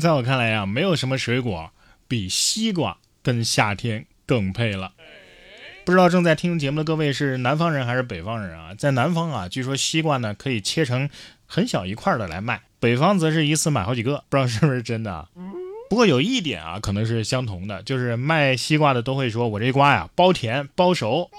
在我看来呀，没有什么水果比西瓜跟夏天更配了。不知道正在听节目的各位是南方人还是北方人啊？在南方啊，据说西瓜呢可以切成很小一块的来卖，北方则是一次买好几个，不知道是不是真的。不过有一点啊，可能是相同的，就是卖西瓜的都会说：“我这瓜呀，包甜包熟。”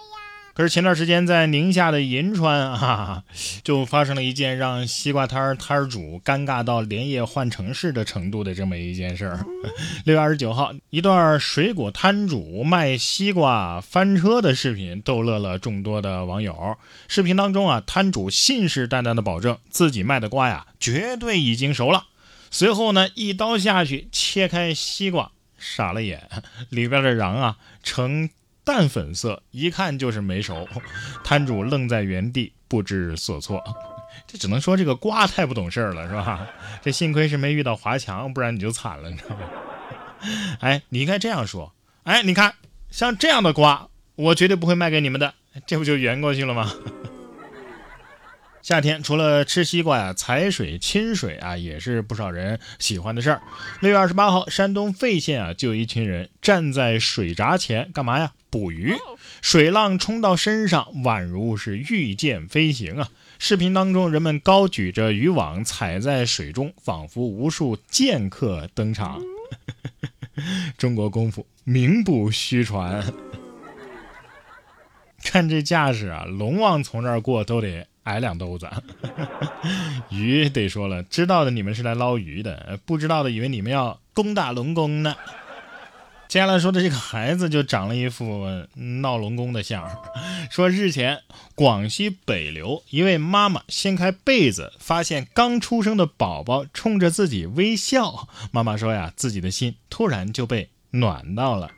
可是前段时间在宁夏的银川啊，就发生了一件让西瓜摊摊主尴尬到连夜换城市的程度的这么一件事儿。六月二十九号，一段水果摊主卖西瓜翻车的视频逗乐了众多的网友。视频当中啊，摊主信誓旦旦的保证自己卖的瓜呀，绝对已经熟了。随后呢，一刀下去切开西瓜，傻了眼，里边的瓤啊呈。淡粉色，一看就是没熟，摊主愣在原地不知所措。这只能说这个瓜太不懂事儿了，是吧？这幸亏是没遇到华强，不然你就惨了，你知道吗？哎，你应该这样说。哎，你看，像这样的瓜，我绝对不会卖给你们的，这不就圆过去了吗？夏天除了吃西瓜呀，踩水、亲水啊，也是不少人喜欢的事儿。六月二十八号，山东费县啊，就有一群人站在水闸前干嘛呀？捕鱼。水浪冲到身上，宛如是御剑飞行啊！视频当中，人们高举着渔网，踩在水中，仿佛无数剑客登场。中国功夫名不虚传。看这架势啊，龙王从这儿过都得。矮两兜子，鱼得说了，知道的你们是来捞鱼的，不知道的以为你们要攻打龙宫呢。接下来说的这个孩子就长了一副闹龙宫的相，说日前广西北流一位妈妈掀开被子，发现刚出生的宝宝冲着自己微笑，妈妈说呀，自己的心突然就被暖到了。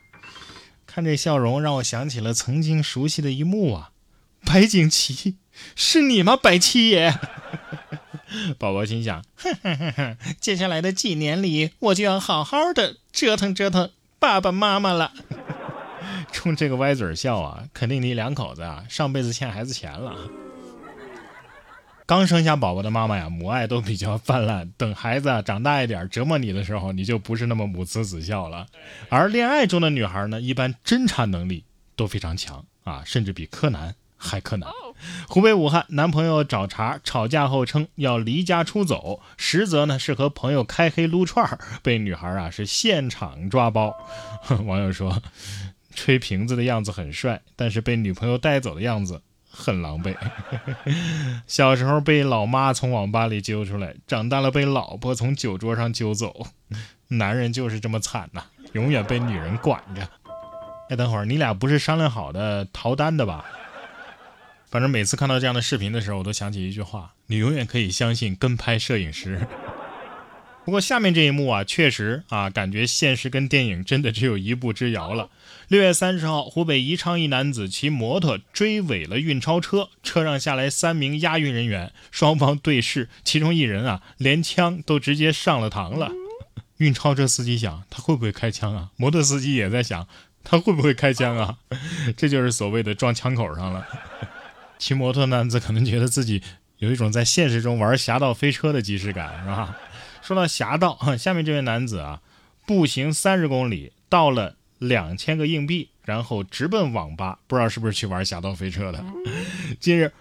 看这笑容，让我想起了曾经熟悉的一幕啊，白景琦。是你吗，白七爷？宝宝心想：哼哼哼哼，接下来的几年里，我就要好好的折腾折腾爸爸妈妈了。冲这个歪嘴笑啊，肯定你两口子啊上辈子欠孩子钱了。刚生下宝宝的妈妈呀，母爱都比较泛滥。等孩子长大一点折磨你的时候，你就不是那么母慈子孝了。而恋爱中的女孩呢，一般侦查能力都非常强啊，甚至比柯南。还可能，湖北武汉男朋友找茬吵架后称要离家出走，实则呢是和朋友开黑撸串被女孩啊是现场抓包。网友说，吹瓶子的样子很帅，但是被女朋友带走的样子很狼狈。小时候被老妈从网吧里揪出来，长大了被老婆从酒桌上揪走。男人就是这么惨呐，永远被女人管着。哎，等会儿你俩不是商量好的逃单的吧？反正每次看到这样的视频的时候，我都想起一句话：你永远可以相信跟拍摄影师。不过下面这一幕啊，确实啊，感觉现实跟电影真的只有一步之遥了。六月三十号，湖北宜昌一男子骑摩托追尾了运钞车，车上下来三名押运人员，双方对视，其中一人啊，连枪都直接上了膛了。运钞车司机想，他会不会开枪啊？摩托司机也在想，他会不会开枪啊？这就是所谓的撞枪口上了。骑摩托男子可能觉得自己有一种在现实中玩侠盗飞车的即视感，是吧？说到侠盗，下面这位男子啊，步行三十公里到了两千个硬币，然后直奔网吧，不知道是不是去玩侠盗飞车的。近日，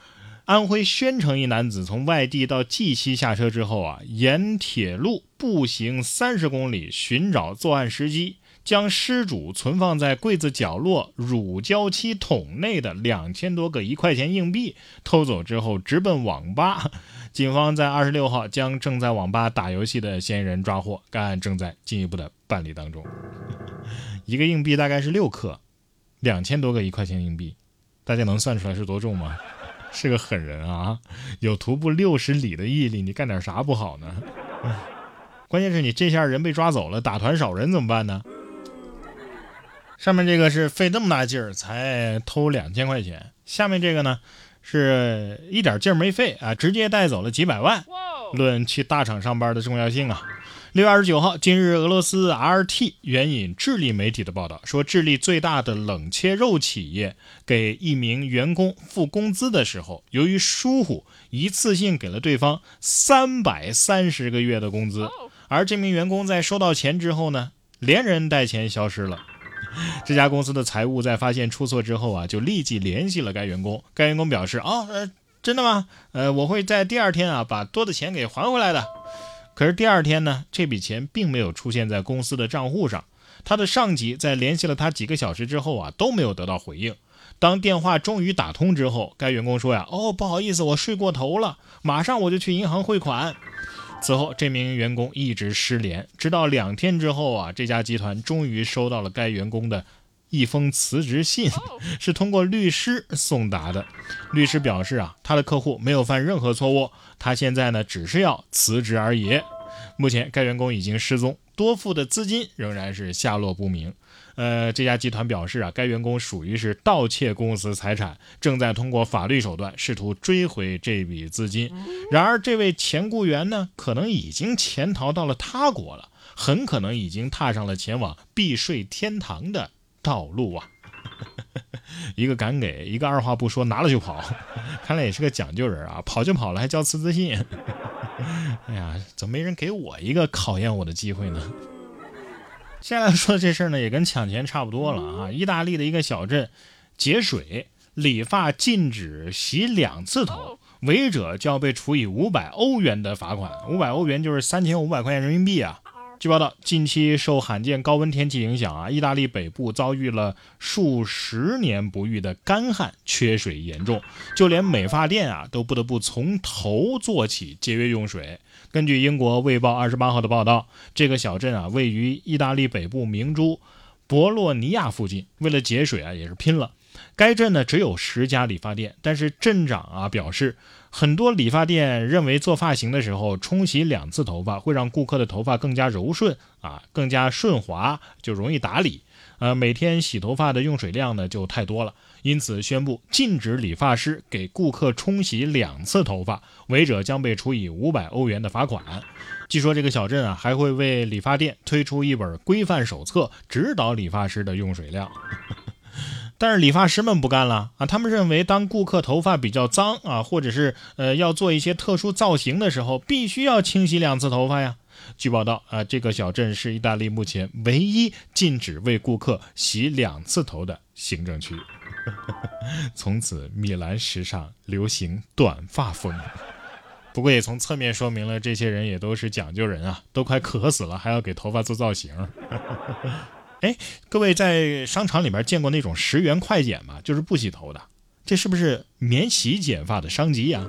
安徽宣城一男子从外地到绩溪下车之后啊，沿铁路步行三十公里寻找作案时机。将失主存放在柜子角落乳胶漆桶内的两千多个一块钱硬币偷走之后，直奔网吧。警方在二十六号将正在网吧打游戏的嫌疑人抓获，该案正在进一步的办理当中。一个硬币大概是六克，两千多个一块钱硬币，大家能算出来是多重吗？是个狠人啊！有徒步六十里的毅力，你干点啥不好呢？关键是你这下人被抓走了，打团少人怎么办呢？上面这个是费这么大劲儿才偷两千块钱，下面这个呢是一点劲儿没费啊，直接带走了几百万。论去大厂上班的重要性啊！六月二十九号，今日俄罗斯 RT 援引智利媒体的报道说，智利最大的冷切肉企业给一名员工付工资的时候，由于疏忽，一次性给了对方三百三十个月的工资。而这名员工在收到钱之后呢，连人带钱消失了。这家公司的财务在发现出错之后啊，就立即联系了该员工。该员工表示：“哦，呃，真的吗？呃，我会在第二天啊把多的钱给还回来的。”可是第二天呢，这笔钱并没有出现在公司的账户上。他的上级在联系了他几个小时之后啊，都没有得到回应。当电话终于打通之后，该员工说呀：“哦，不好意思，我睡过头了，马上我就去银行汇款。”此后，这名员工一直失联，直到两天之后啊，这家集团终于收到了该员工的一封辞职信，是通过律师送达的。律师表示啊，他的客户没有犯任何错误，他现在呢只是要辞职而已。目前，该员工已经失踪，多付的资金仍然是下落不明。呃，这家集团表示啊，该员工属于是盗窃公司财产，正在通过法律手段试图追回这笔资金。然而，这位前雇员呢，可能已经潜逃到了他国了，很可能已经踏上了前往避税天堂的道路啊！一个敢给，一个二话不说拿了就跑，看来也是个讲究人啊！跑就跑了，还交辞职信。哎呀，怎么没人给我一个考验我的机会呢？接下来说的这事儿呢，也跟抢钱差不多了啊！意大利的一个小镇，节水理发禁止洗两次头，违者就要被处以五百欧元的罚款，五百欧元就是三千五百块钱人民币啊！据报道，近期受罕见高温天气影响啊，意大利北部遭遇了数十年不遇的干旱，缺水严重，就连美发店啊都不得不从头做起节约用水。根据英国《卫报》二十八号的报道，这个小镇啊位于意大利北部明珠博洛尼亚附近，为了节水啊也是拼了。该镇呢只有十家理发店，但是镇长啊表示，很多理发店认为做发型的时候冲洗两次头发会让顾客的头发更加柔顺啊，更加顺滑，就容易打理。呃，每天洗头发的用水量呢就太多了，因此宣布禁止理发师给顾客冲洗两次头发，违者将被处以五百欧元的罚款。据说这个小镇啊还会为理发店推出一本规范手册，指导理发师的用水量。但是理发师们不干了啊，他们认为当顾客头发比较脏啊，或者是呃要做一些特殊造型的时候，必须要清洗两次头发呀。据报道啊，这个小镇是意大利目前唯一禁止为顾客洗两次头的行政区。从此，米兰时尚流行短发风。不过也从侧面说明了，这些人也都是讲究人啊，都快渴死了，还要给头发做造型。哎，各位在商场里面见过那种十元快剪吗？就是不洗头的，这是不是免洗剪发的商机呀？